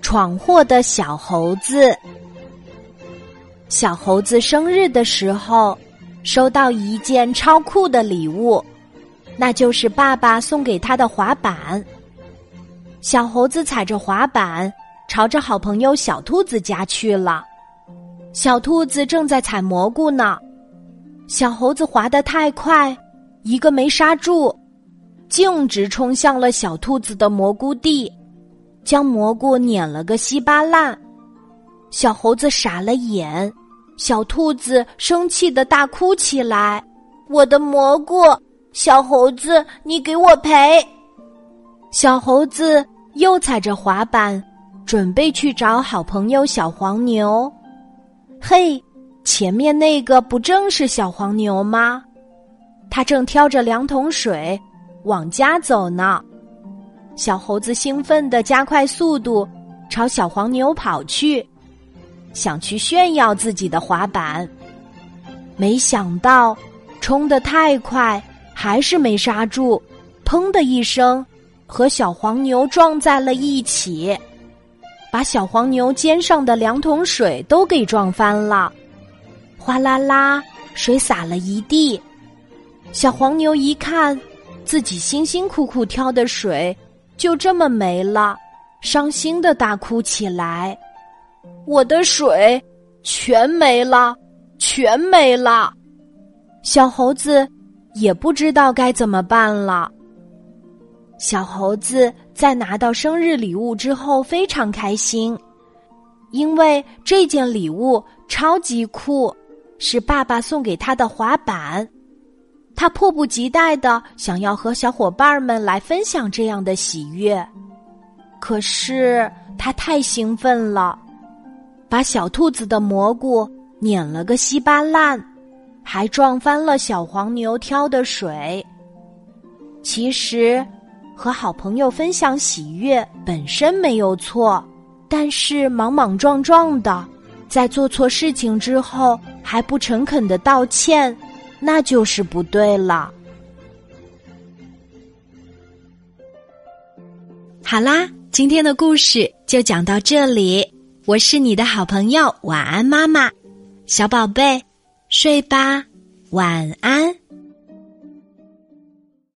闯祸的小猴子。小猴子生日的时候，收到一件超酷的礼物，那就是爸爸送给他的滑板。小猴子踩着滑板，朝着好朋友小兔子家去了。小兔子正在采蘑菇呢，小猴子滑得太快，一个没刹住，径直冲向了小兔子的蘑菇地。将蘑菇碾了个稀巴烂，小猴子傻了眼，小兔子生气的大哭起来：“我的蘑菇！小猴子，你给我赔！”小猴子又踩着滑板，准备去找好朋友小黄牛。嘿，前面那个不正是小黄牛吗？他正挑着两桶水往家走呢。小猴子兴奋地加快速度，朝小黄牛跑去，想去炫耀自己的滑板。没想到冲得太快，还是没刹住，砰的一声，和小黄牛撞在了一起，把小黄牛肩上的两桶水都给撞翻了，哗啦啦，水洒了一地。小黄牛一看，自己辛辛苦苦挑的水。就这么没了，伤心的大哭起来。我的水全没了，全没了。小猴子也不知道该怎么办了。小猴子在拿到生日礼物之后非常开心，因为这件礼物超级酷，是爸爸送给他的滑板。他迫不及待的想要和小伙伴们来分享这样的喜悦，可是他太兴奋了，把小兔子的蘑菇碾了个稀巴烂，还撞翻了小黄牛挑的水。其实，和好朋友分享喜悦本身没有错，但是莽莽撞撞的，在做错事情之后还不诚恳的道歉。那就是不对了。好啦，今天的故事就讲到这里。我是你的好朋友，晚安，妈妈，小宝贝，睡吧，晚安。